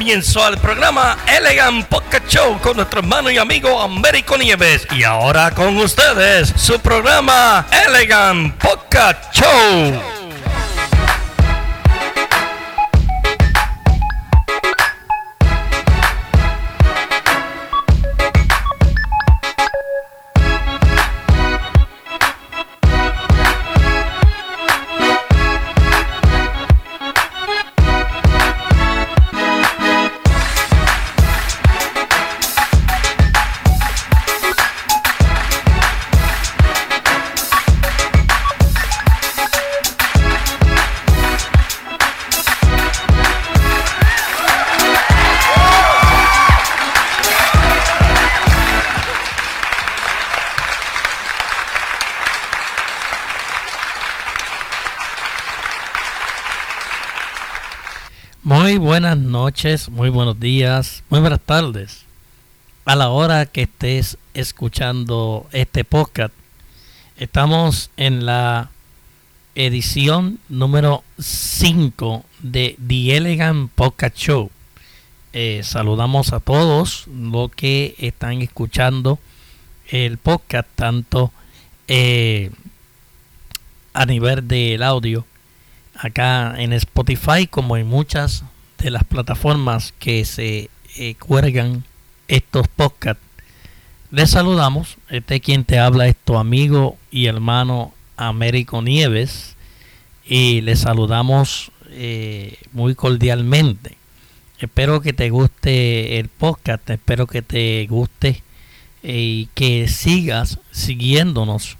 comienzo al programa Elegant Podcast Show con nuestro hermano y amigo Américo Nieves. Y ahora con ustedes su programa Elegant Podcast Show. Buenas noches, muy buenos días, muy buenas tardes. A la hora que estés escuchando este podcast, estamos en la edición número 5 de The Elegant Podcast Show. Eh, saludamos a todos los que están escuchando el podcast, tanto eh, a nivel del audio acá en Spotify como en muchas de las plataformas que se eh, cuelgan estos podcasts. Les saludamos, este quien te habla es tu amigo y hermano Américo Nieves y les saludamos eh, muy cordialmente. Espero que te guste el podcast, espero que te guste eh, y que sigas siguiéndonos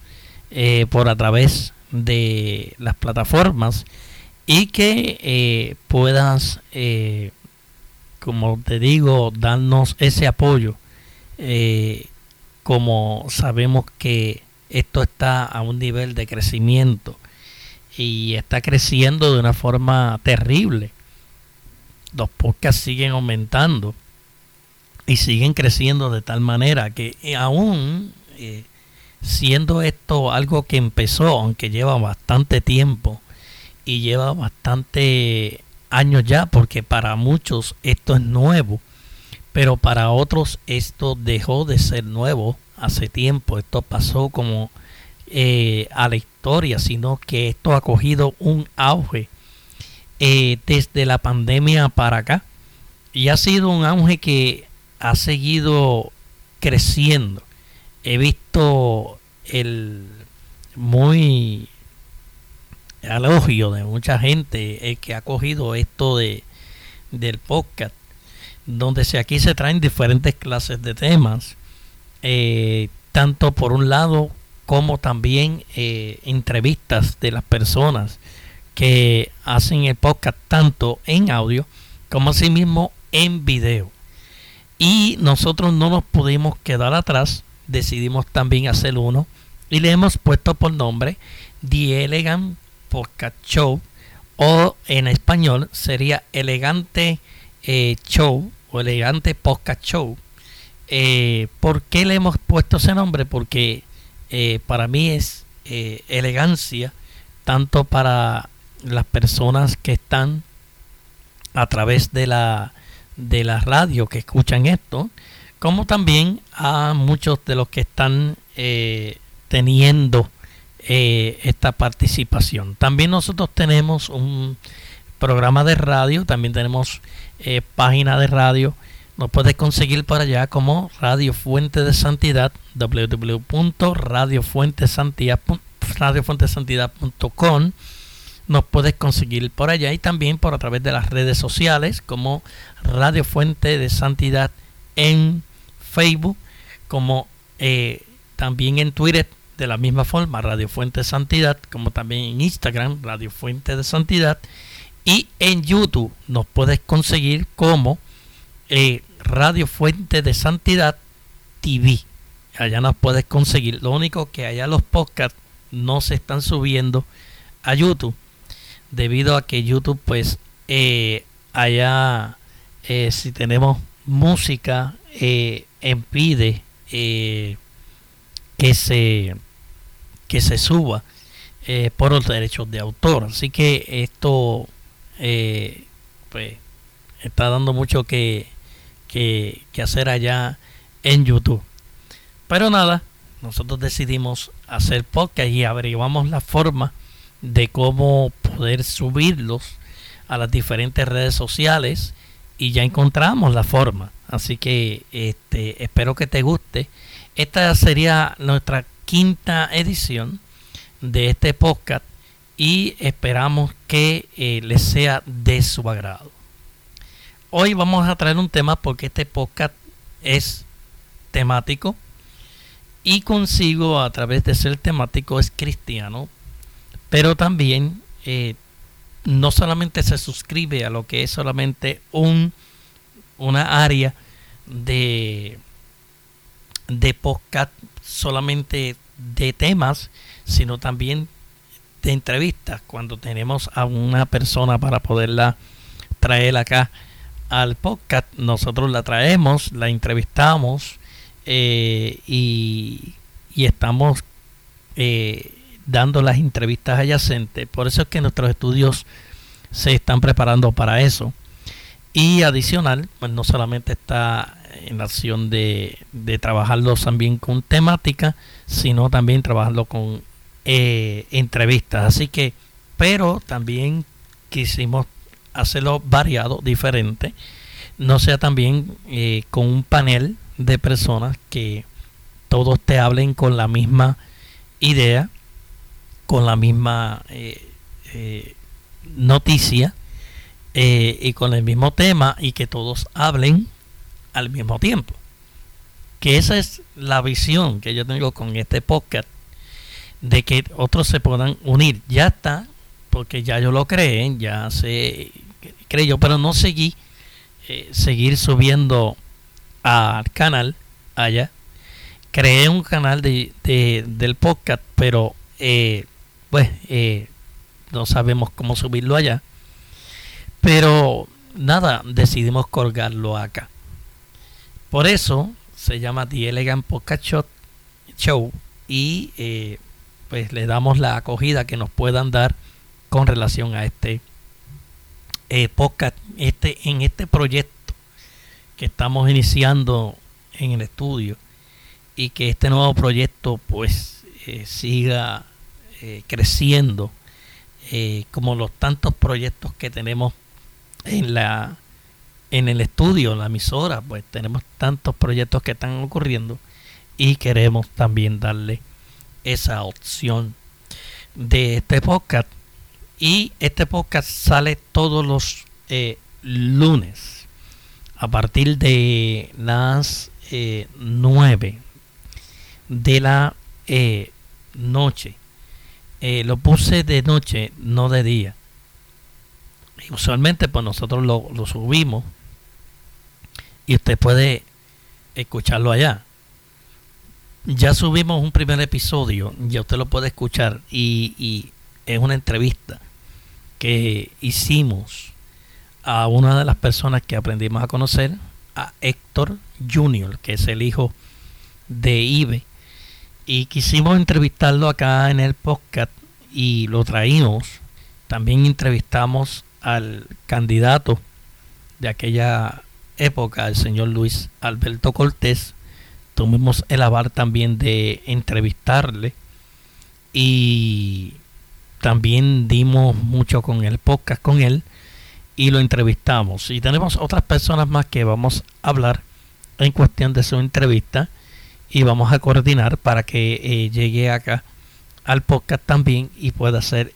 por a través de las plataformas y que eh, puedas, eh, como te digo, darnos ese apoyo, eh, como sabemos que esto está a un nivel de crecimiento y está creciendo de una forma terrible. Los podcasts siguen aumentando y siguen creciendo de tal manera que aún siendo esto algo que empezó, aunque lleva bastante tiempo, y lleva bastante años ya porque para muchos esto es nuevo, pero para otros esto dejó de ser nuevo hace tiempo, esto pasó como eh, a la historia, sino que esto ha cogido un auge eh, desde la pandemia para acá y ha sido un auge que ha seguido creciendo. He visto el muy elogio de mucha gente que ha cogido esto de del podcast donde se, aquí se traen diferentes clases de temas eh, tanto por un lado como también eh, entrevistas de las personas que hacen el podcast tanto en audio como asimismo en video. Y nosotros no nos pudimos quedar atrás decidimos también hacer uno y le hemos puesto por nombre The Elegant Podcast Show o en español sería elegante eh, show o elegante podcast show. Eh, ¿Por qué le hemos puesto ese nombre? Porque eh, para mí es elegancia tanto para las personas que están a través de la de la radio que escuchan esto, como también a muchos de los que están teniendo eh, esta participación. También nosotros tenemos un programa de radio, también tenemos eh, página de radio. Nos puedes conseguir por allá como Radio Fuente de Santidad, www.radiofuentesantidad.com. Nos puedes conseguir por allá y también por a través de las redes sociales como Radio Fuente de Santidad en Facebook, como eh, también en Twitter de la misma forma, Radio Fuente de Santidad, como también en Instagram, Radio Fuente de Santidad. Y en YouTube nos puedes conseguir como eh, Radio Fuente de Santidad TV. Allá nos puedes conseguir. Lo único que allá los podcasts no se están subiendo a YouTube. Debido a que YouTube, pues, eh, allá, eh, si tenemos música, impide que se que se suba eh, por los derechos de autor. Así que esto, eh, pues, está dando mucho que, que, que hacer allá en YouTube. Pero nada, nosotros decidimos hacer podcast y averiguamos la forma de cómo poder subirlos a las diferentes redes sociales y ya encontramos la forma. Así que este, espero que te guste. Esta sería nuestra quinta edición de este podcast y esperamos que eh, les sea de su agrado. Hoy vamos a traer un tema porque este podcast es temático y consigo a través de ser temático es cristiano, pero también eh, no solamente se suscribe a lo que es solamente un una área de de podcast solamente de temas, sino también de entrevistas cuando tenemos a una persona para poderla traer acá al podcast. Nosotros la traemos la entrevistamos eh, y, y, estamos eh, dando las entrevistas adyacentes. Por eso es que nuestros estudios se están preparando para eso. Y adicional pues no solamente está en la acción de, de trabajarlo también con temática sino también trabajarlo con eh, entrevistas. Así que, pero también quisimos hacerlo variado, diferente. No sea también eh, con un panel de personas que todos te hablen con la misma idea, con la misma eh, noticia y con el mismo tema y que todos hablen al mismo tiempo. Que esa es la visión que yo tengo con este podcast de que otros se puedan unir. Ya está, porque ya yo lo creé, ya se creyó, pero no seguí eh, seguir subiendo al canal allá. Creé un canal de, del podcast, pero eh, pues eh, no sabemos cómo subirlo allá. Pero nada, decidimos colgarlo acá. Por eso se llama The Elegant Podcast Show y eh, pues le damos la acogida que nos puedan dar con relación a este eh, podcast, este, en este proyecto que estamos iniciando en el estudio y que este nuevo proyecto pues eh, siga creciendo como los tantos proyectos que tenemos en la en el estudio, en la emisora, pues tenemos tantos proyectos que están ocurriendo y queremos también darle esa opción de este podcast. Y este podcast sale todos los eh, lunes a partir de las eh, 9 de la eh, noche. Eh, lo puse de noche, no de día. Usualmente pues nosotros lo subimos y usted puede escucharlo allá ya subimos un primer episodio, ya usted lo puede escuchar y, es una entrevista que hicimos a una de las personas que aprendimos a conocer, a Héctor Junior, que es el hijo de Ibe. Y quisimos entrevistarlo acá en el podcast y lo traímos. También entrevistamos al candidato de aquella época, el señor Luis Alberto Cortés, tuvimos el aval también de entrevistarle y también dimos mucho con el podcast con él y lo entrevistamos. Y tenemos otras personas más que vamos a hablar en cuestión de su entrevista y vamos a coordinar para que eh, llegue acá al podcast también y pueda ser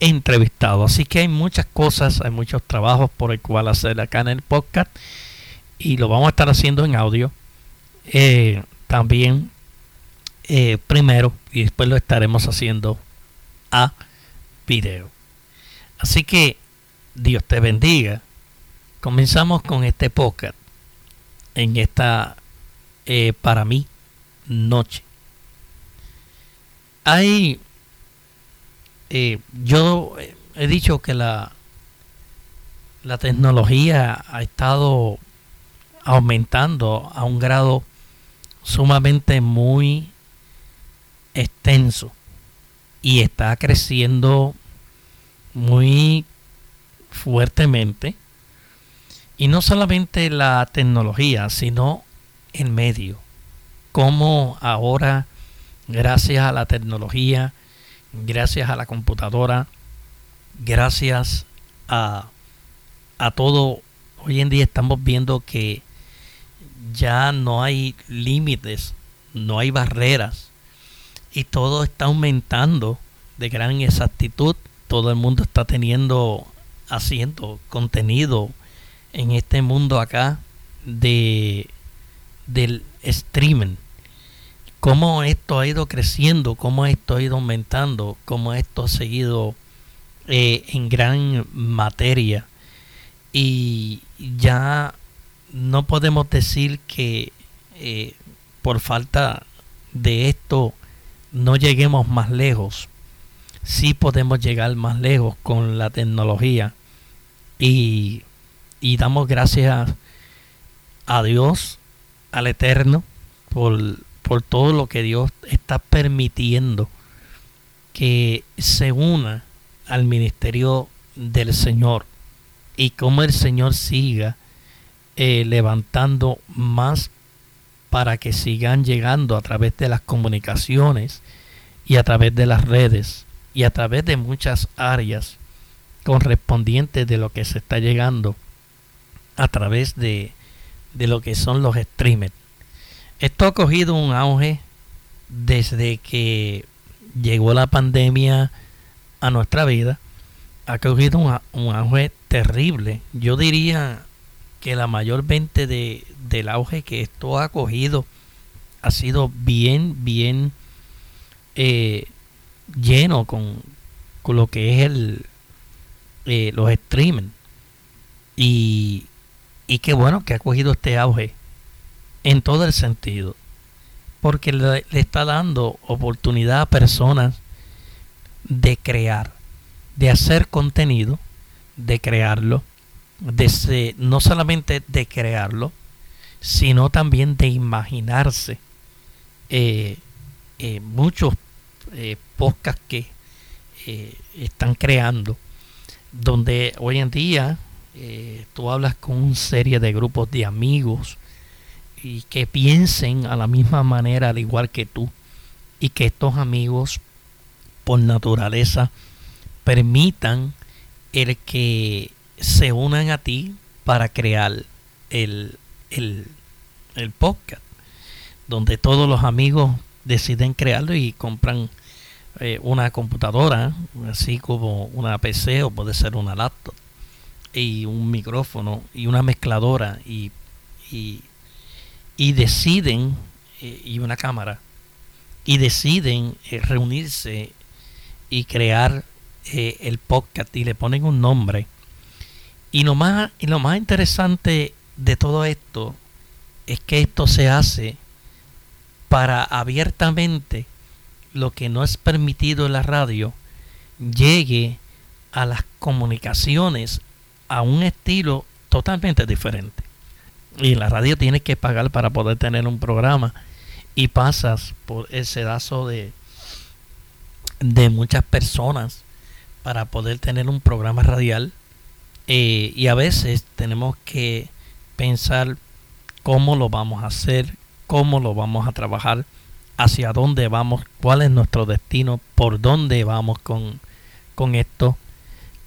entrevistado. Así que hay muchas cosas, hay muchos trabajos por el cual hacer acá en el podcast y lo vamos a estar haciendo en audio eh, también eh, primero y después lo estaremos haciendo a video. Así que Dios te bendiga. Comenzamos con este podcast en esta, eh, para mí, noche. Hay, yo he dicho que la, la tecnología ha estado aumentando a un grado sumamente muy extenso y está creciendo muy fuertemente Y no solamente la tecnología, sino el medio. Cómo ahora, gracias a la tecnología, gracias a la computadora, gracias a, a todo, hoy en día estamos viendo que ya no hay límites, no hay barreras y todo está aumentando de gran exactitud. Todo el mundo está teniendo, haciendo contenido en este mundo acá de del streaming. Cómo esto ha ido creciendo, cómo esto ha ido aumentando, cómo esto ha seguido eh, en gran materia. Y ya no podemos decir que eh, por falta de esto no lleguemos más lejos. Sí podemos llegar más lejos con la tecnología y, y damos gracias a Dios, al Eterno, por, por todo lo que Dios está permitiendo que se una al ministerio del Señor y como el Señor siga eh, levantando más para que sigan llegando a través de las comunicaciones y a través de las redes y a través de muchas áreas correspondientes de lo que se está llegando a través de, de lo que son los streamers. Esto ha cogido un auge desde que llegó la pandemia a nuestra vida. Ha cogido un, un auge terrible. Yo diría que la mayor vente de, del auge que esto ha cogido ha sido bien, bien eh, lleno con, con, lo que es el eh, los streaming. Y, y qué bueno que ha cogido este auge en todo el sentido porque le, le está dando oportunidad a personas de crear de hacer contenido de crearlo no solamente de crearlo, sino también de imaginarse. Eh, eh, muchos eh, podcasts que están creando, donde hoy en día tú hablas con una serie de grupos de amigos y que piensen a la misma manera, al igual que tú, y que estos amigos, por naturaleza, permitan el que se unan a ti para crear el, el, el podcast, donde todos los amigos deciden crearlo y compran eh, una computadora, así como una PC o puede ser una laptop, y un micrófono y una mezcladora y, y, y deciden, eh, y una cámara, y deciden eh, reunirse y crear el podcast y le ponen un nombre y lo más, y lo más interesante de todo esto es que esto se hace para abiertamente lo que no es permitido en la radio llegue a las comunicaciones a un estilo totalmente diferente. Y la radio tiene que pagar para poder tener un programa y pasas por el sedazo de, de muchas personas para poder tener un programa radial eh, y a veces tenemos que pensar cómo lo vamos a hacer, cómo lo vamos a trabajar, hacia dónde vamos, cuál es nuestro destino, por dónde vamos con, con esto,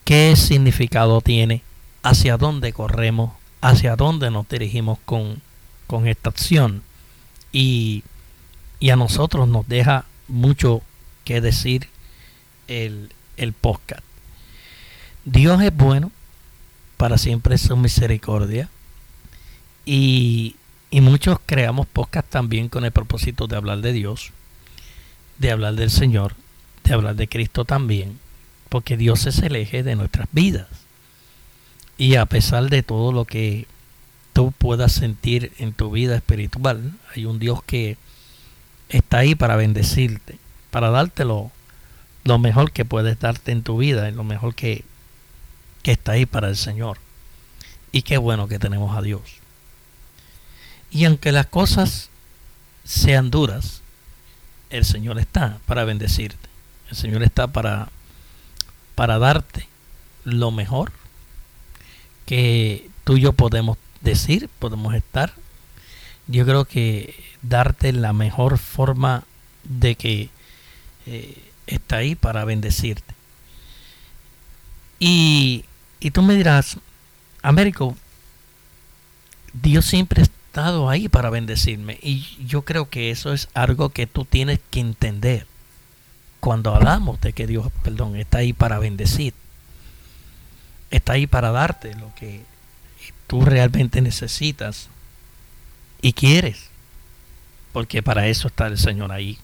qué significado tiene, hacia dónde corremos, hacia dónde nos dirigimos con, con esta acción. Y, y, a nosotros nos deja mucho que decir el, el podcast. Dios es bueno para siempre su misericordia. Y, y muchos creamos podcast también con el propósito de hablar de Dios, de hablar del Señor, de hablar de Cristo también, porque Dios es el eje de nuestras vidas. Y a pesar de todo lo que tú puedas sentir en tu vida espiritual, hay un Dios que está ahí para bendecirte, para dártelo lo mejor que puedes darte en tu vida, lo mejor que que está ahí para el Señor. Y qué bueno que tenemos a Dios. Y aunque las cosas sean duras, el Señor está para bendecirte. El Señor está para, para darte lo mejor que tú y yo podemos decir, podemos estar. Yo creo que darte la mejor forma de que eh, está ahí para bendecirte. Y, y tú me dirás, Américo, Dios siempre ha estado ahí para bendecirme. Y yo creo que eso es algo que tú tienes que entender cuando hablamos de que Dios, perdón, está ahí para bendecir. Está ahí para darte lo que tú realmente necesitas y quieres. Porque para eso está el Señor ahí.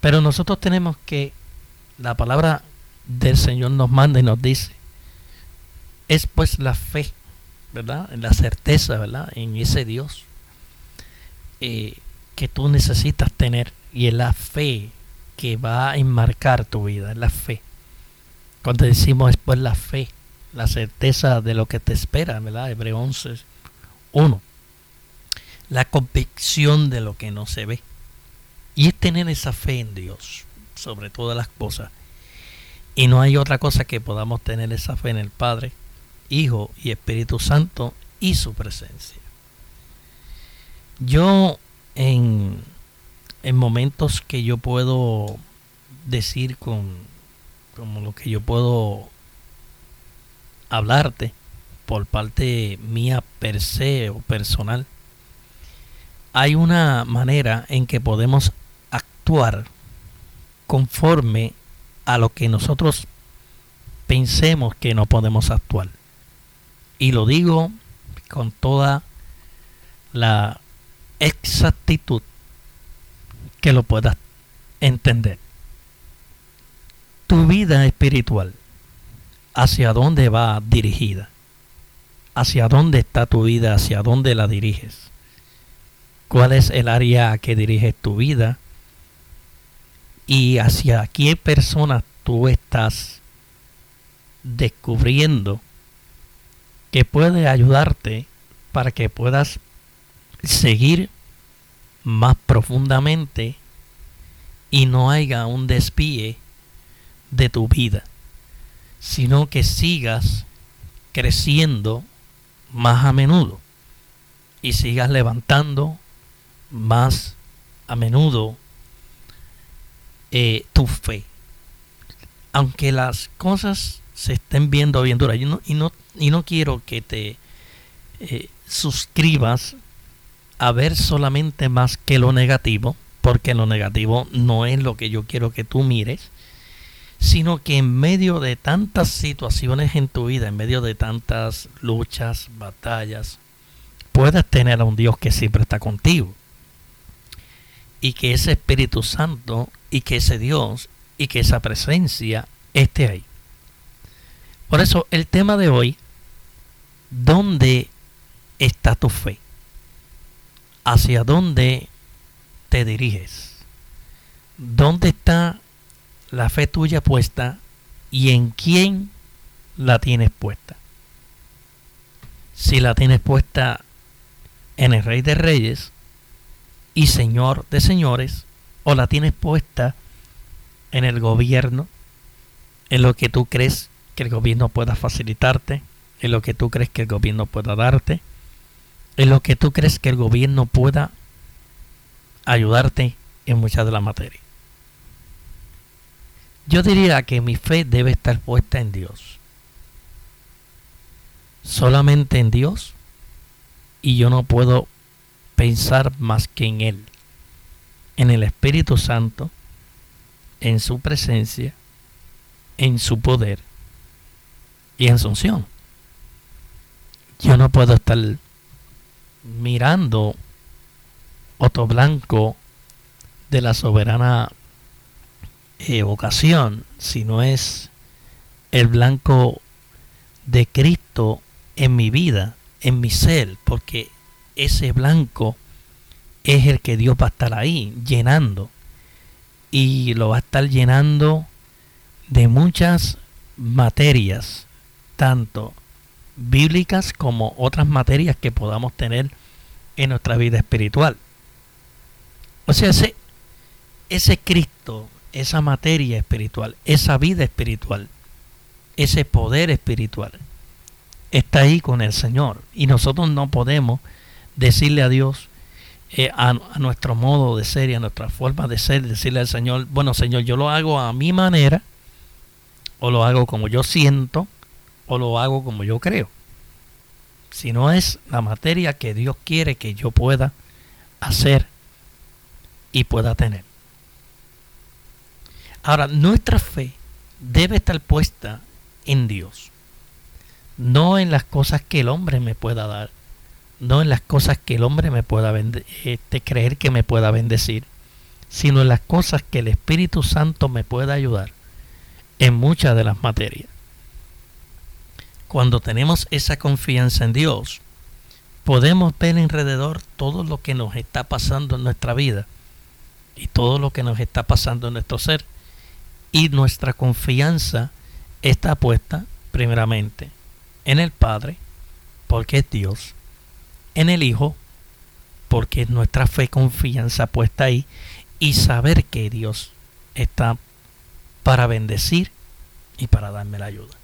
Pero nosotros tenemos que, la palabra del Señor nos manda y nos dice, es pues la fe, ¿verdad? La certeza, ¿verdad? En ese Dios eh, que tú necesitas tener y es la fe que va a enmarcar tu vida, es la fe. Cuando decimos es pues la fe, la certeza de lo que te espera, ¿verdad? Hebreo 11, 1. La convicción de lo que no se ve. Y es tener esa fe en Dios sobre todas las cosas. Y no hay otra cosa que podamos tener esa fe en el Padre, Hijo y Espíritu Santo y su presencia. Yo en, en momentos que yo puedo decir con como lo que yo puedo hablarte por parte mía per se o personal, hay una manera en que podemos actuar conforme a lo que nosotros pensemos que no podemos actuar. Y lo digo con toda la exactitud que lo puedas entender. Tu vida espiritual, ¿hacia dónde va dirigida? ¿Hacia dónde está tu vida? ¿Hacia dónde la diriges? ¿Cuál es el área que diriges tu vida? Y hacia qué persona tú estás descubriendo que puede ayudarte para que puedas seguir más profundamente y no haya un despíe de tu vida, sino que sigas creciendo más a menudo y sigas levantando más a menudo eh, tu fe. Aunque las cosas se estén viendo bien duras, y no, y no, y no quiero que te eh, suscribas a ver solamente más que lo negativo, porque lo negativo no es lo que yo quiero que tú mires, sino que en medio de tantas situaciones en tu vida, en medio de tantas luchas, batallas, puedas tener a un Dios que siempre está contigo. Y que ese Espíritu Santo y que ese Dios y que esa presencia esté ahí. Por eso el tema de hoy, ¿dónde está tu fe? ¿Hacia dónde te diriges? ¿Dónde está la fe tuya puesta y en quién la tienes puesta? Si la tienes puesta en el Rey de Reyes y Señor de Señores, o la tienes puesta en el gobierno, en lo que tú crees que el gobierno pueda facilitarte, en lo que tú crees que el gobierno pueda darte, en lo que tú crees que el gobierno pueda ayudarte en muchas de las materias. Yo diría que mi fe debe estar puesta en Dios. Solamente en Dios. Y yo no puedo pensar más que en Él en el Espíritu Santo, en su presencia, en su poder y en su unción. Yo no puedo estar mirando otro blanco de la soberana evocación, si no es el blanco de Cristo en mi vida, en mi ser, porque ese blanco es el que Dios va a estar ahí llenando. Y lo va a estar llenando de muchas materias, tanto bíblicas como otras materias que podamos tener en nuestra vida espiritual. O sea, ese, ese Cristo, esa materia espiritual, esa vida espiritual, ese poder espiritual, está ahí con el Señor. Y nosotros no podemos decirle a Dios, eh, a, nuestro modo de ser y a nuestra forma de ser, decirle al Señor, bueno Señor, yo lo hago a mi manera, o lo hago como yo siento, o lo hago como yo creo. Si no es la materia que Dios quiere que yo pueda hacer y pueda tener. Ahora, nuestra fe debe estar puesta en Dios, no en las cosas que el hombre me pueda dar, no en las cosas que el hombre me pueda este, creer que me pueda bendecir, sino en las cosas que el Espíritu Santo me pueda ayudar en muchas de las materias. Cuando tenemos esa confianza en Dios, podemos ver alrededor todo lo que nos está pasando en nuestra vida y todo lo que nos está pasando en nuestro ser y nuestra confianza está puesta primeramente en el Padre, porque es Dios, en el Hijo, porque es nuestra fe, confianza puesta ahí, y saber que Dios está para bendecir y para darme la ayuda.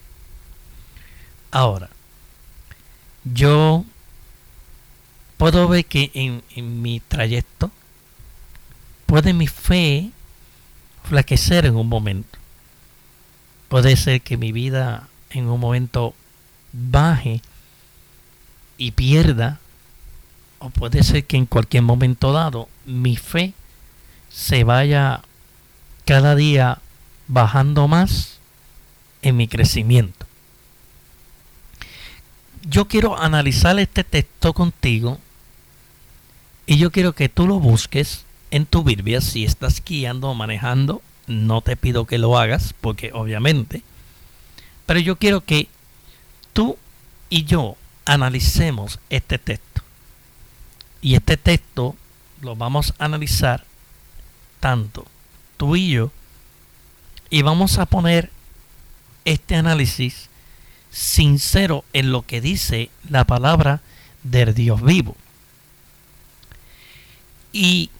Ahora, yo puedo ver que en mi trayecto puede mi fe flaquecer en un momento. Puede ser que mi vida en un momento baje y pierda, o puede ser que en cualquier momento dado mi fe se vaya cada día bajando más en mi crecimiento. Yo quiero analizar este texto contigo y yo quiero que tú lo busques en tu Biblia, si estás guiando o manejando, no te pido que lo hagas, porque obviamente, pero yo quiero que tú y yo analicemos este texto. Y este texto lo vamos a analizar tanto tú y yo, y vamos a poner este análisis sincero en lo que dice la palabra del Dios vivo. Y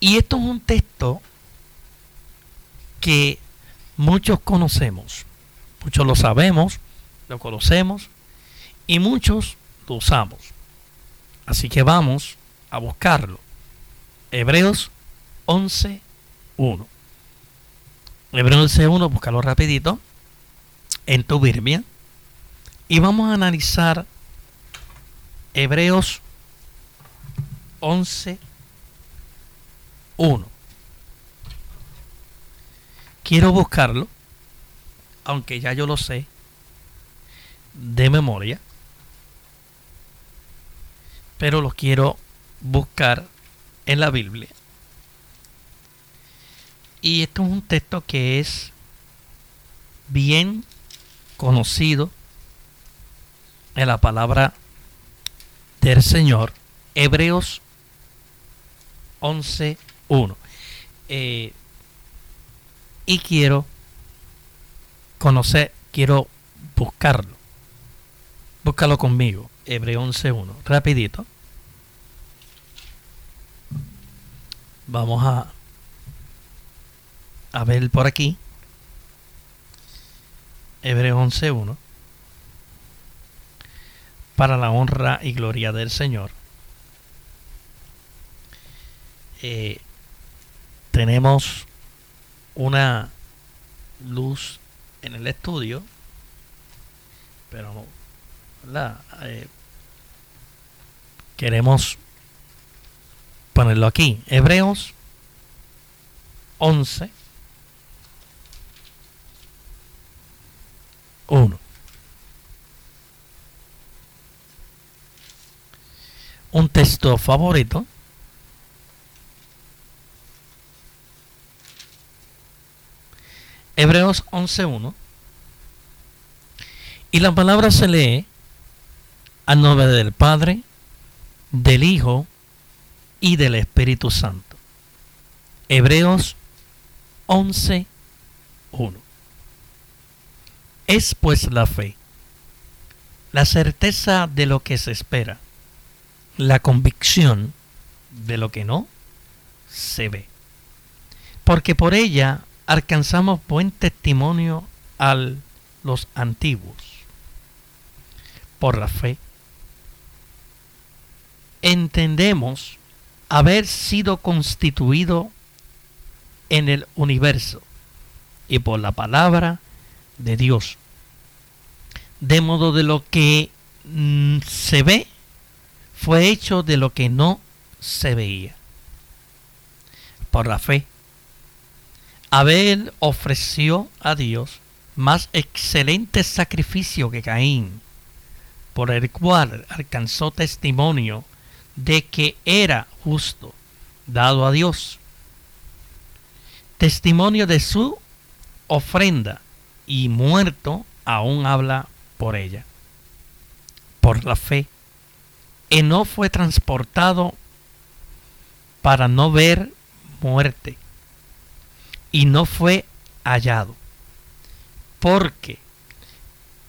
y esto es un texto que muchos conocemos, muchos lo sabemos, lo conocemos y muchos lo usamos. Así que vamos a buscarlo. Hebreos 11.1. Hebreos 11.1, búscalo rapidito en tu Biblia. Y vamos a analizar Hebreos 11 1. Quiero buscarlo, aunque ya yo lo sé de memoria, pero lo quiero buscar en la Biblia. Y esto es un texto que es bien conocido en la palabra del Señor, Hebreos 11, uno. Eh, y quiero conocer, quiero buscarlo. Búscalo conmigo. Hebreo 11.1. Rapidito. Vamos a, a ver por aquí. Hebreo 11.1. Para la honra y gloria del Señor. Eh, tenemos una luz en el estudio, pero eh, queremos aquí. Hebreos 11, 1. Un texto favorito Hebreos 11.1. Y la palabra se lee al nombre del Padre, del Hijo y del Espíritu Santo. Hebreos 11.1. Es pues la fe, la certeza de lo que se espera, la convicción de lo que no se ve. Porque por ella alcanzamos buen testimonio a los antiguos. por la fe, entendemos haber sido constituido en el universo y por la palabra de Dios. De modo de lo que mm, se ve fue hecho de lo que no se veía. Por la fe. Abel ofreció a Dios más excelente sacrificio que Caín, por el cual alcanzó testimonio de que era justo, dado a Dios. Testimonio de su ofrenda y muerto aún habla por ella. Por la fe. no fue transportado para no ver muerte y no fue hallado porque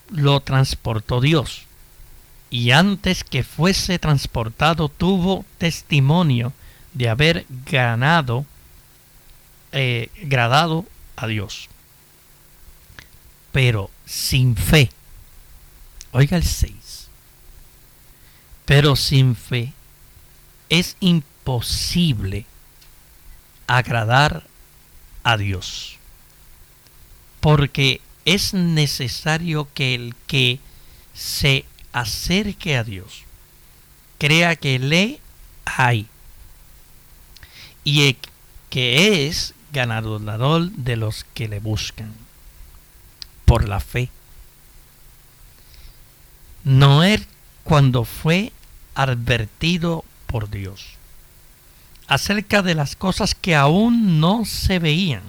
lo transportó Dios y antes que fuese transportado tuvo testimonio de haber ganado, eh, gradado a Dios. Pero sin fe, oiga el 6, pero sin fe es imposible agradar a Dios. Porque es necesario que el que se acerque a Dios. Crea que le hay. Y que es ganador de los que le buscan por la fe. Noé cuando fue advertido por Dios acerca de las cosas que aún no se veían,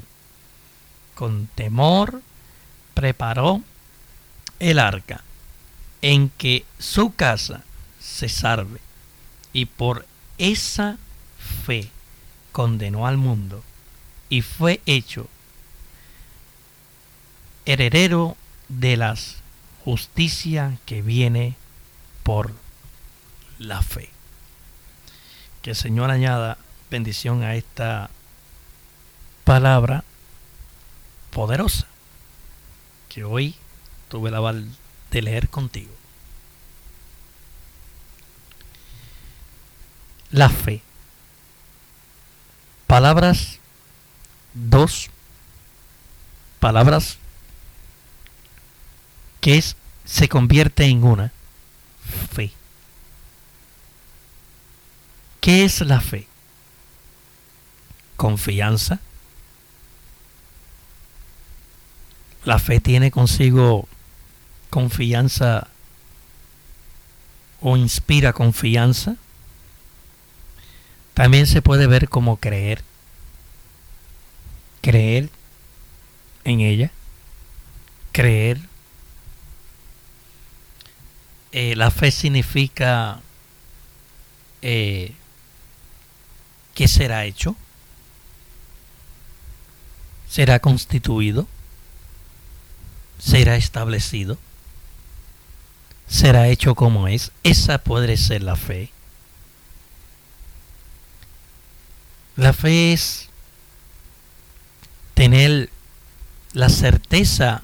con temor preparó el arca en que su casa se salve y por esa fe condenó al mundo y fue hecho heredero de la justicia que viene por la fe. Que el Señor añada bendición a esta palabra poderosa que hoy tuve la val de leer contigo. La fe. Palabras dos palabras que es, se convierte en una fe. ¿Qué es la fe? Confianza. La fe tiene consigo confianza o inspira confianza. También se puede ver como creer. Creer en ella. Creer eh, la fe significa eh, que será hecho, será constituido, será establecido, será hecho como es. Esa puede ser la fe. La fe es tener la certeza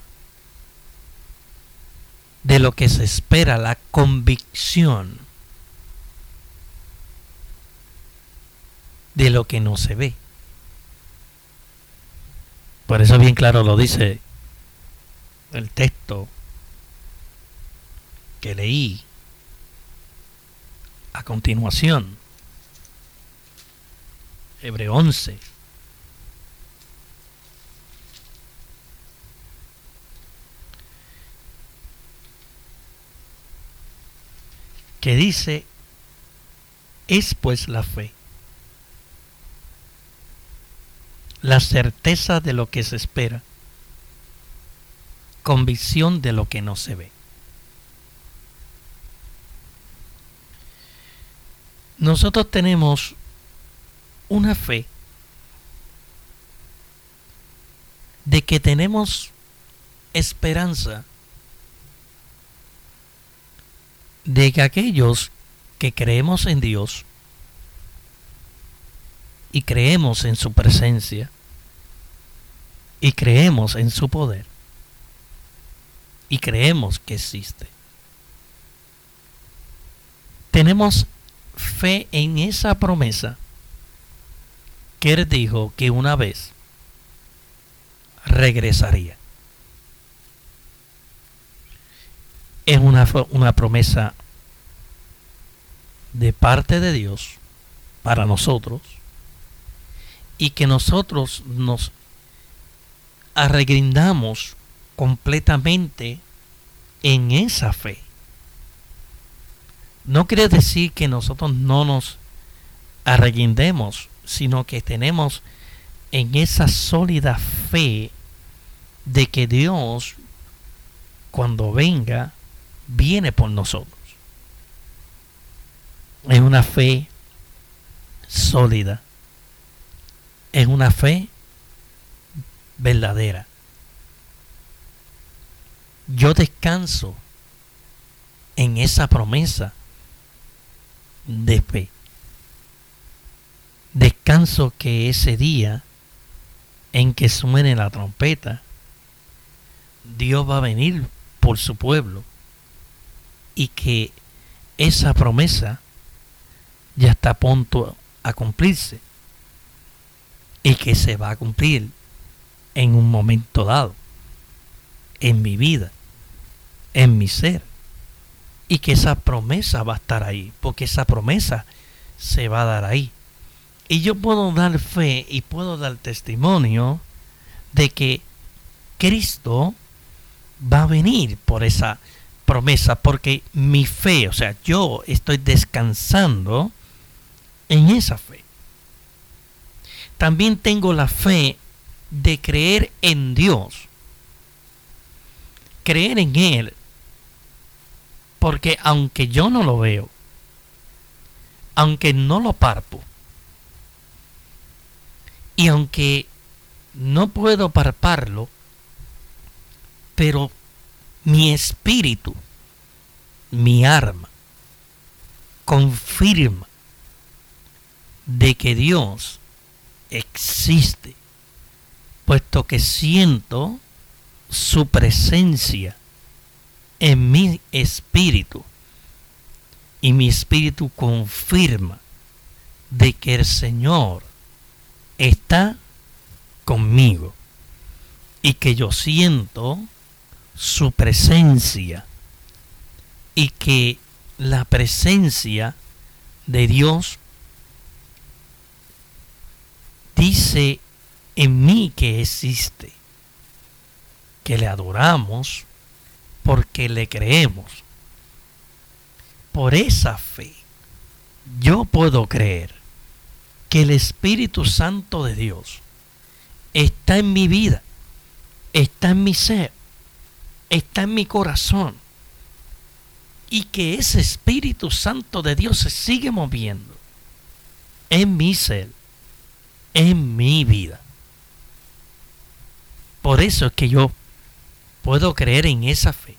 de lo que se espera, la convicción de lo que no se ve. Por eso bien claro lo dice el texto que leí a continuación. Hebreo 11. que dice, es pues la fe, la certeza de lo que se espera, convicción de lo que no se ve. Nosotros tenemos una fe de que tenemos esperanza de que aquellos que creemos en Dios y creemos en su presencia y creemos en su poder y creemos que existe, tenemos fe en esa promesa que Él dijo que una vez regresaría. Es una, una promesa de parte de Dios para nosotros y que nosotros nos arregrindamos completamente en esa fe. No quiere decir que nosotros no nos arreguindemos, sino que tenemos en esa sólida fe de que Dios, cuando venga, viene por nosotros. Es una fe sólida. Es una fe verdadera. Yo descanso en esa promesa de fe. Descanso que ese día en que suene la trompeta, Dios va a venir por su pueblo y que esa promesa ya está a punto a cumplirse y que se va a cumplir en un momento dado, en mi vida, en mi ser, y que esa promesa va a estar ahí, porque esa promesa se va a dar ahí. Y yo puedo dar fe y puedo dar testimonio de que Cristo va a venir por esa promesa, porque mi fe, o sea, yo estoy descansando en esa fe. También tengo la fe de creer en Dios. Creer en Él. Porque aunque yo no lo veo, aunque no lo parpo, y aunque no puedo parparlo, pero mi espíritu, mi arma, confirma de que Dios existe, puesto que siento su presencia en mi espíritu. Y mi espíritu confirma de que el Señor está conmigo y que yo siento su presencia y que la presencia de Dios dice en mí que existe, que le adoramos porque le creemos. Por esa fe, yo puedo creer que el Espíritu Santo de Dios está en mi vida, está en mi ser, está en mi corazón y que ese Espíritu Santo de Dios se sigue moviendo en mi ser en mi vida. Por eso es que yo puedo creer en esa fe.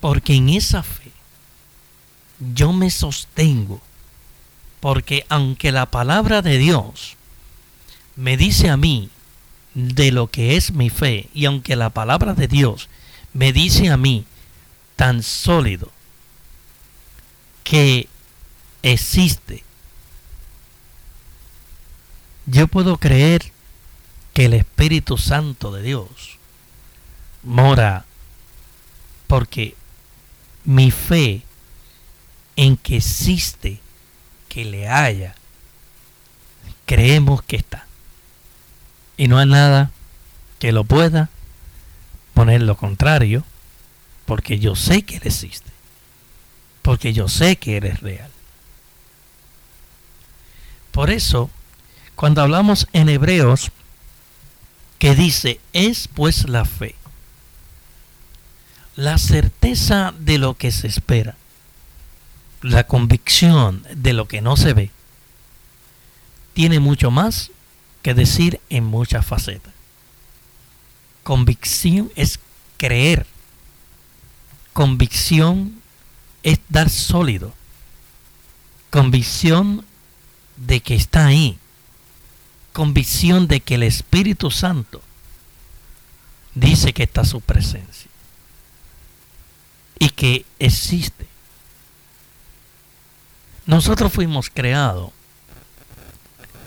Porque en esa fe yo me sostengo. Porque aunque la palabra de Dios me dice a mí de lo que es mi fe, y aunque la palabra de Dios me dice a mí tan sólido que existe yo puedo creer que el Espíritu Santo de Dios mora porque mi fe en que existe, que le haya, creemos que está. Y no hay nada que lo pueda poner lo contrario, porque yo sé que Él existe, porque yo sé que Él es real. Por eso cuando hablamos en Hebreos, que dice, es pues la fe, la certeza de lo que se espera, la convicción de lo que no se ve, tiene mucho más que decir en muchas facetas. Convicción es creer. Convicción es dar sólido. Convicción de que está ahí convicción de que el Espíritu Santo dice que está su presencia y que existe Nosotros fuimos creados.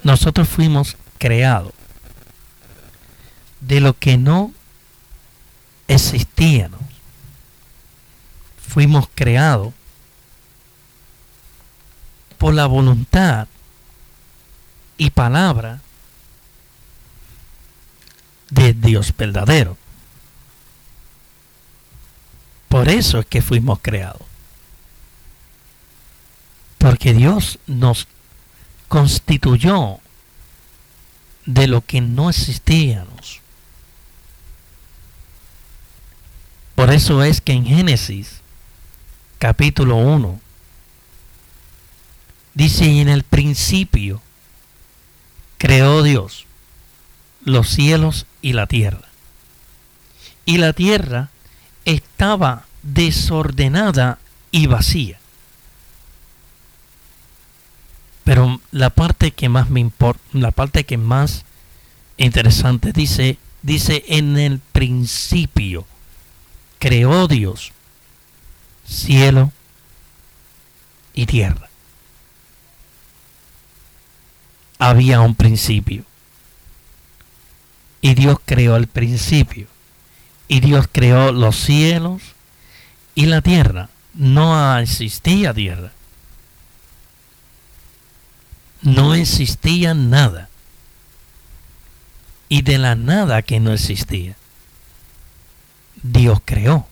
Nosotros fuimos creados de lo que no existíamos. Fuimos creados por la voluntad y palabra de Dios verdadero. Por eso es que fuimos creados. Porque Dios nos constituyó de lo que no existíamos. Por eso es que en Génesis capítulo 1 dice, y en el principio creó Dios los cielos y la tierra. Y la tierra estaba desordenada y vacía. Pero la parte que más me importa, la parte que más interesante dice, dice en el principio creó Dios cielo y tierra. Había un principio. Y Dios creó el principio. Y Dios creó los cielos y la tierra. No existía tierra. No existía nada. Y de la nada que no existía, Dios creó.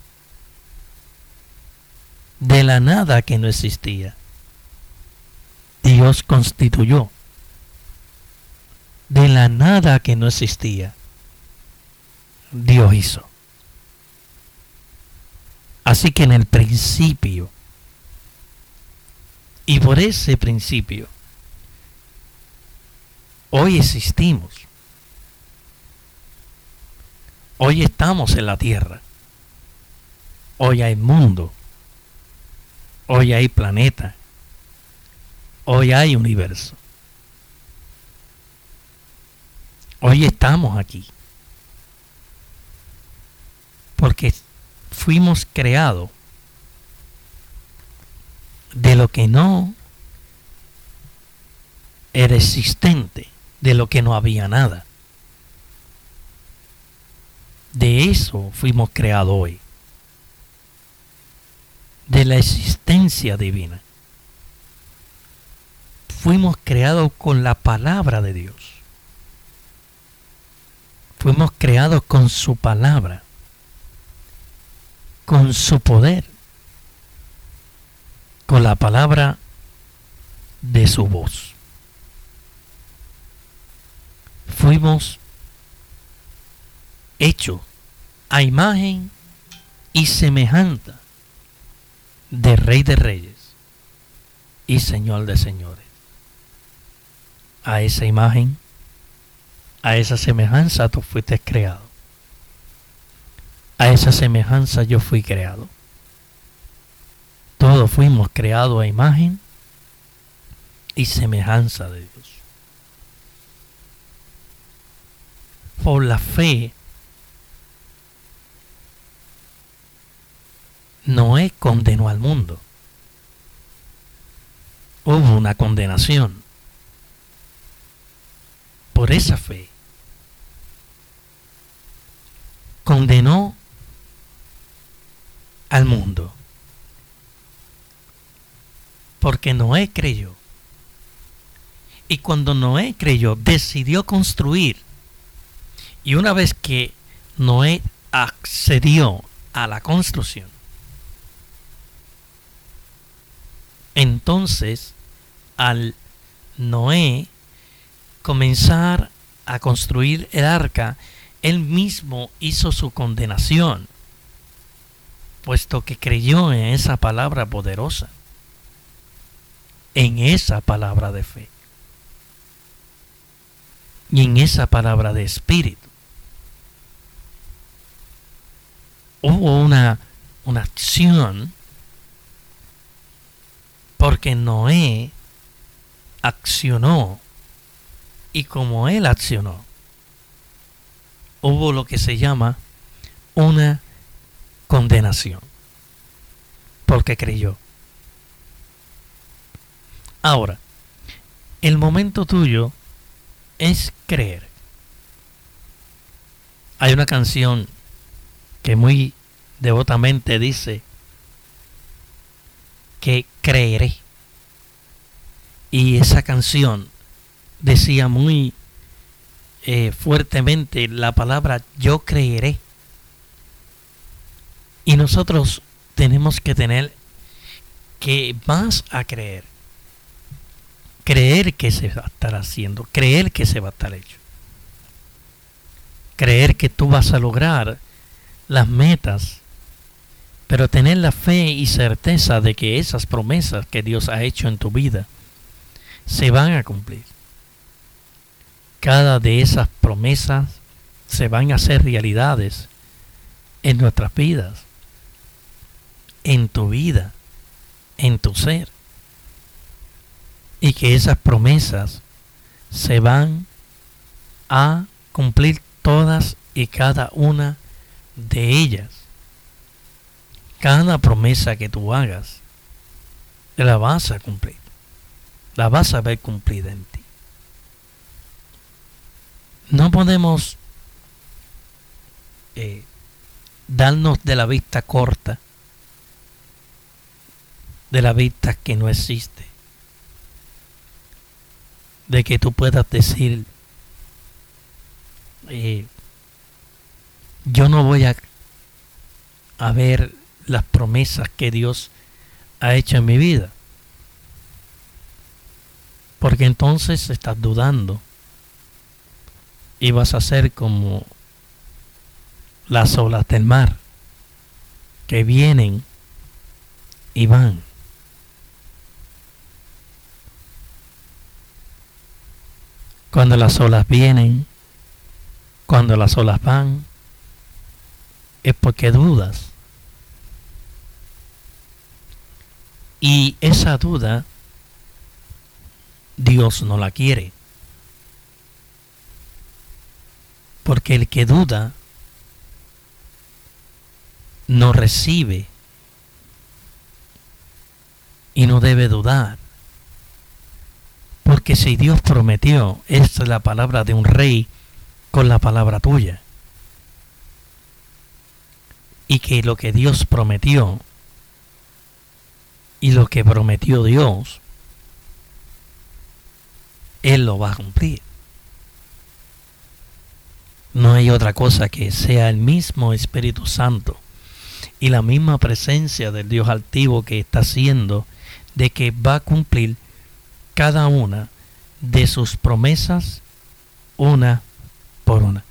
De la nada que no existía, Dios constituyó. De la nada que no existía, Dios hizo. Así que en el principio, y por ese principio, hoy existimos. Hoy estamos en la tierra. Hoy hay mundo. Hoy hay planeta. Hoy hay universo. Hoy estamos aquí. Porque fuimos creados de lo que no era existente, de lo que no había nada. De eso fuimos creados hoy, de la existencia divina. Fuimos creados con la palabra de Dios. Fuimos creados con su palabra con su poder, con la palabra de su voz. Fuimos hechos a imagen y semejanza de Rey de Reyes y Señor de Señores. A esa imagen, a esa semejanza tú fuiste creado. A esa semejanza yo fui creado. Todos fuimos creados a imagen y semejanza de Dios. Por la fe, Noé condenó al mundo. Hubo una condenación. Por esa fe. Condenó al mundo. Porque Noé creyó. Y cuando Noé creyó, decidió construir. Y una vez que Noé accedió a la construcción, entonces al Noé comenzar a construir el arca, él mismo hizo su condenación puesto que creyó en esa palabra poderosa, en esa palabra de fe y en esa palabra de espíritu. Hubo una, una acción porque Noé accionó y como él accionó, hubo lo que se llama una condenación, porque creyó. Ahora, el momento tuyo es creer. Hay una canción que muy devotamente dice que creeré. Y esa canción decía muy eh, fuertemente la palabra yo creeré. Y nosotros tenemos que tener que más a creer. Creer que se va a estar haciendo, creer que se va a estar hecho. Creer que tú vas a lograr las metas, pero tener la fe y certeza de que esas promesas que Dios ha hecho en tu vida se van a cumplir. Cada de esas promesas se van a hacer realidades en nuestras vidas, en tu vida, en tu ser. Y que esas promesas se van a cumplir todas y cada una de ellas. Cada promesa que tú hagas, la vas a cumplir. La vas a ver cumplida en ti. No podemos eh, darnos de la vista corta, de la vista que no existe, de que tú puedas decir, eh, yo no voy a, a ver las promesas que Dios ha hecho en mi vida. Porque entonces estás dudando y vas a ser como las olas del mar que vienen y van. Cuando las olas vienen, cuando las olas van, es porque dudas. Y esa duda Dios no la quiere. Porque el que duda no recibe y no debe dudar. Porque si Dios prometió, es la palabra de un rey con la palabra tuya y que lo que Dios prometió y lo que prometió Dios, Él lo va a cumplir. No hay otra cosa que sea el mismo Espíritu Santo y la misma presencia del Dios altivo que está haciendo de que va a cumplir cada una de sus promesas una por una.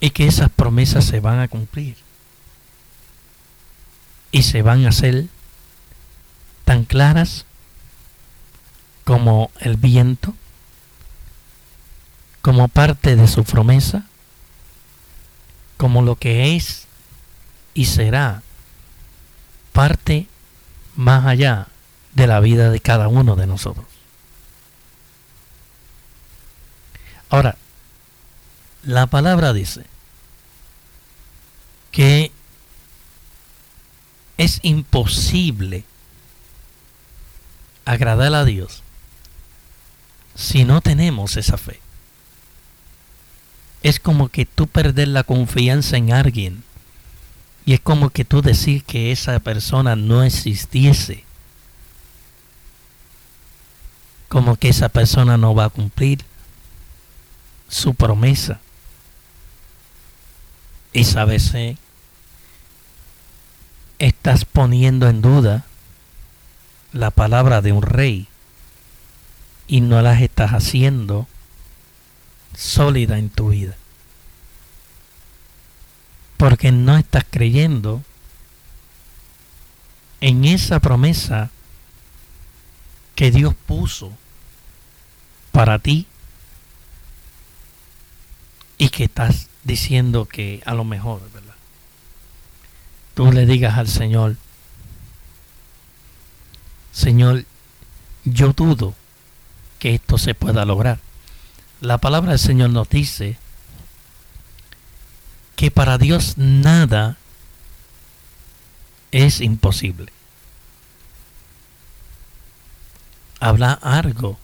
y que esas promesas se van a cumplir y se van a hacer tan claras como el viento, como parte de su promesa, como lo que es y será parte más allá de la vida de cada uno de nosotros. Ahora, la palabra dice que es imposible agradar a Dios si no tenemos esa fe. Es como que tú perder la confianza en alguien y es como que tú decir que esa persona no existiese. Como que esa persona no va a cumplir su promesa. Y sabes, eh, estás poniendo en duda la palabra de un rey y no las estás haciendo sólida en tu vida. Porque no estás creyendo en esa promesa que Dios puso para ti y que estás diciendo que a lo mejor, ¿verdad? Tú le digas al Señor, Señor, yo dudo que esto se pueda lograr. La palabra del Señor nos dice que para Dios nada es imposible. ¿Habrá algo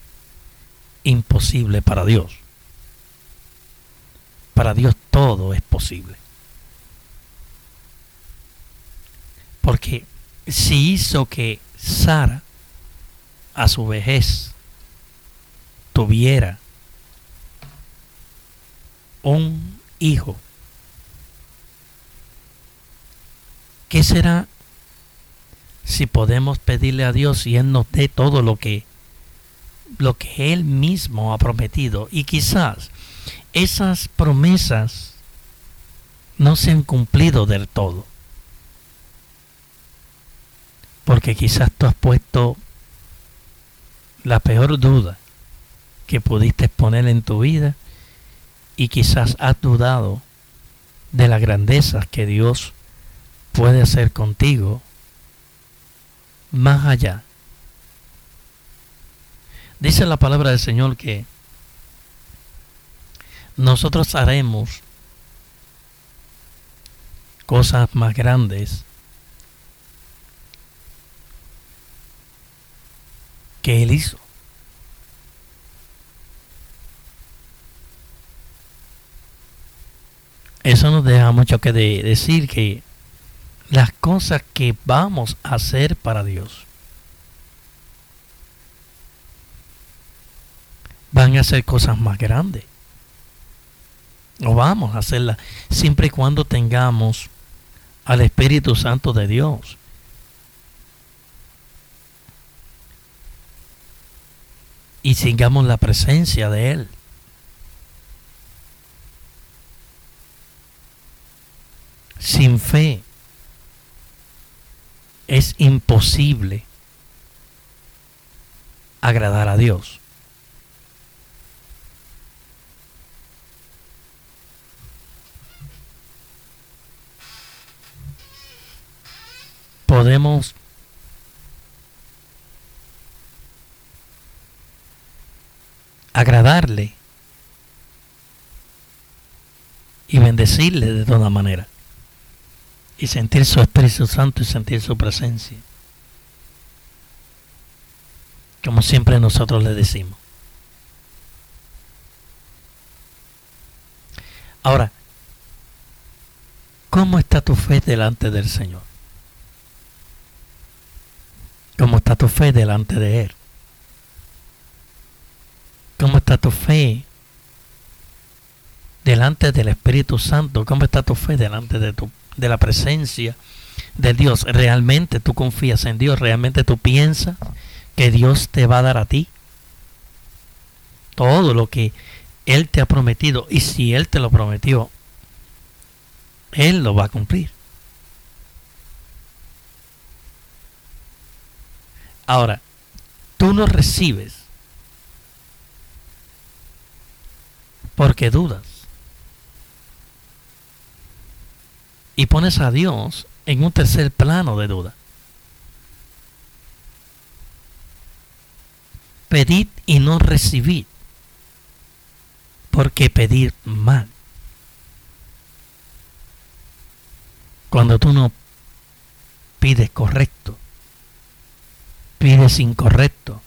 imposible para Dios? Para Dios todo es posible. Porque si hizo que Sara a su vejez tuviera un hijo, ¿qué será si podemos pedirle a Dios y Él nos dé todo lo que, lo que Él mismo ha prometido? Y quizás esas promesas no se han cumplido del todo. Porque quizás tú has puesto la peor duda que pudiste poner en tu vida y quizás has dudado de la grandeza que Dios puede hacer contigo más allá. Dice la palabra del Señor que nosotros haremos cosas más grandes que Él hizo. Eso nos deja mucho que decir que las cosas que vamos a hacer para Dios van a ser cosas más grandes. O vamos a hacerlas siempre y cuando tengamos al Espíritu Santo de Dios. Y sigamos la presencia de Él. Sin fe es imposible agradar a Dios. Podemos agradarle y bendecirle de toda manera y sentir su Espíritu Santo y sentir su presencia. Como siempre nosotros le decimos. Ahora, ¿cómo está tu fe delante del Señor? ¿Cómo está tu fe delante de Él? ¿Cómo está tu fe delante del Espíritu Santo? ¿Cómo está tu fe delante de tu de la presencia de Dios. ¿Realmente tú confías en Dios? ¿Realmente tú piensas que Dios te va a dar a ti? Todo lo que Él te ha prometido. Y si Él te lo prometió, Él lo va a cumplir. Ahora, tú no recibes porque dudas. Y pones a Dios en un tercer plano de duda. Pedid y no recibid, porque pedir mal. Cuando tú no pides correcto, pides incorrecto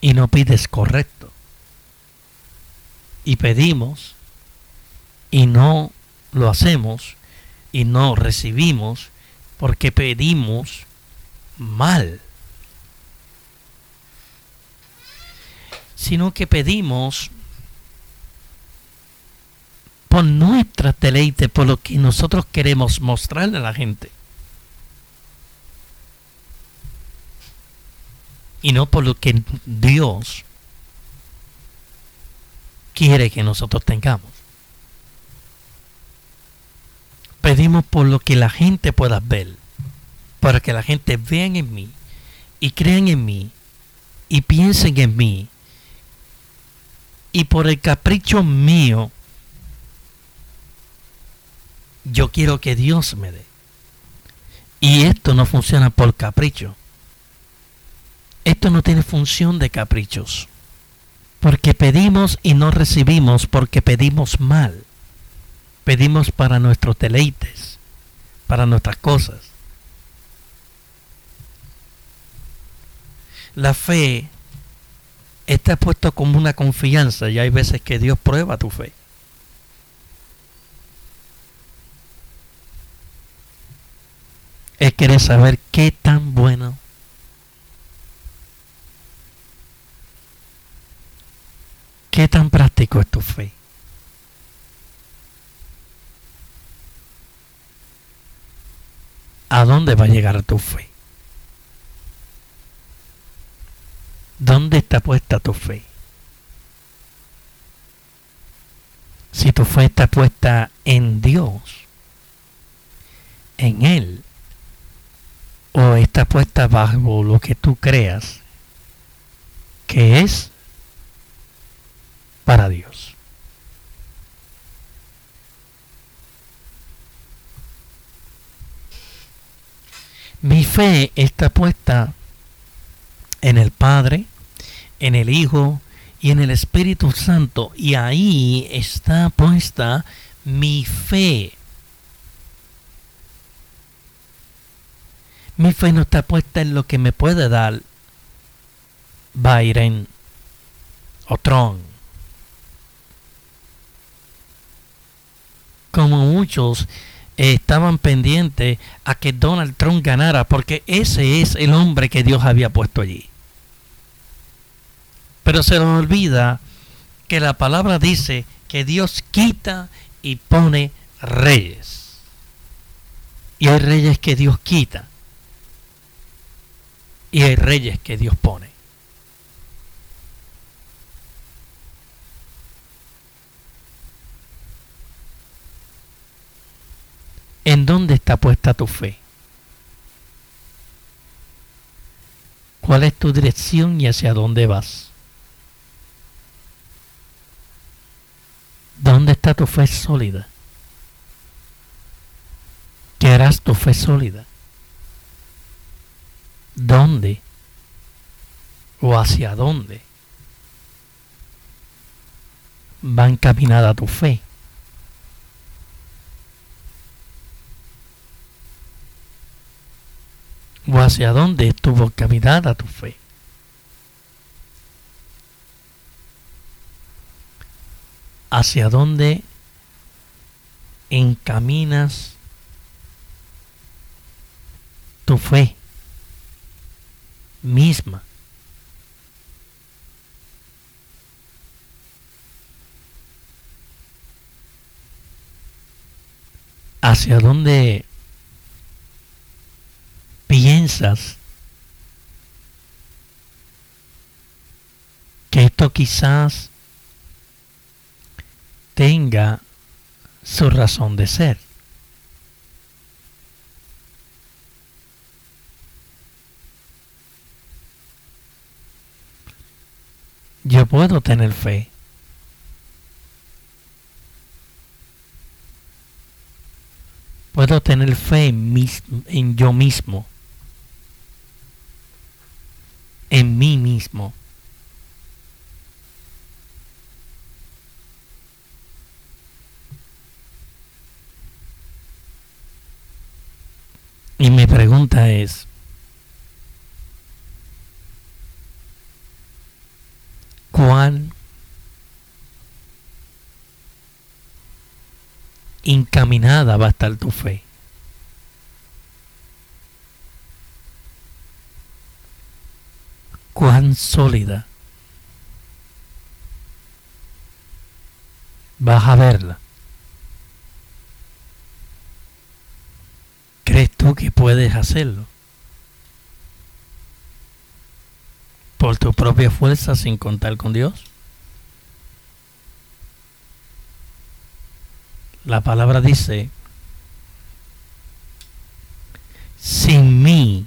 y no pides correcto. Y pedimos y no lo hacemos y no recibimos porque pedimos mal, sino que pedimos por nuestra deleite, por lo que nosotros queremos mostrarle a la gente. Y no por lo que Dios quiere que nosotros tengamos pedimos por lo que la gente pueda ver, para que la gente vean en mí y crean en mí y piensen en mí. Y por el capricho mío, yo quiero que Dios me dé. Y esto no funciona por capricho. Esto no tiene función de caprichos. Porque pedimos y no recibimos porque pedimos mal pedimos para nuestros deleites, para nuestras cosas. La fe está puesto como una confianza y hay veces que Dios prueba tu fe. Él quiere saber qué tan bueno qué tan práctico es tu fe. ¿A dónde va a llegar tu fe? ¿Dónde está puesta tu fe? Si tu fe está puesta en Dios, en Él, o está puesta bajo lo que tú creas que es para Dios. Mi fe está puesta en el Padre, en el Hijo y en el Espíritu Santo. Y ahí está puesta mi fe. Mi fe no está puesta en lo que me puede dar Byron o Tron. Como muchos estaban pendientes a que Donald Trump ganara, porque ese es el hombre que Dios había puesto allí. Pero se nos olvida que la palabra dice que Dios quita y pone reyes. Y hay reyes que Dios quita y hay reyes que Dios pone. ¿En dónde está puesta tu fe? ¿Cuál es tu dirección y hacia dónde vas? ¿Dónde está tu fe sólida? ¿Qué harás tu fe sólida? dónde o hacia dónde va encaminada tu fe. O hacia dónde estuvo encaminada tu fe. Hacia dónde encaminas tu fe misma. ¿Hacia dónde que esto quizás tenga su razón de ser? yo puedo tener fe. Puedo tener fe en, en yo mismo. En mí mismo. Y mi pregunta es, cuán encaminada va a estar tu fe. Cuán sólida vas a verla. ¿Crees tú que puedes hacerlo? por tu propia fuerza sin contar con Dios? La palabra dice, sin mí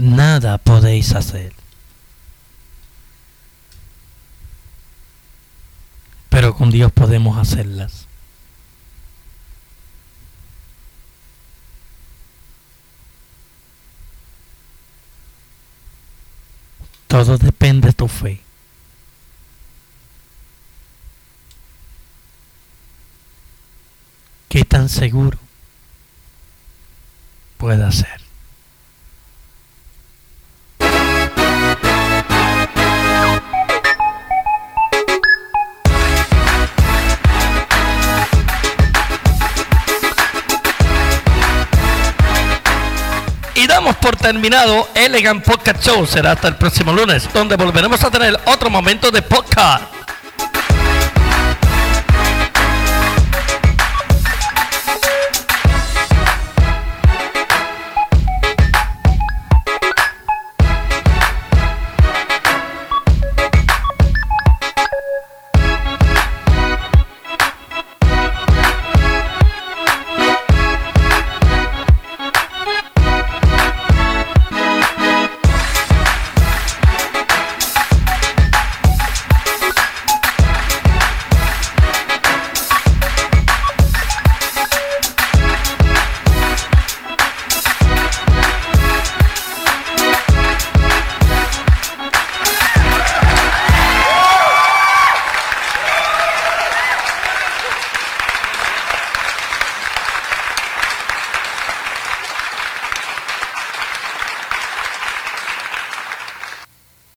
nada podéis hacer. Pero con Dios podemos hacerlas. Todo depende de tu fe. ¿Qué tan seguro puede ser? Por terminado Elegant Podcast Show. Será hasta el próximo lunes, donde volveremos a tener otro momento de podcast.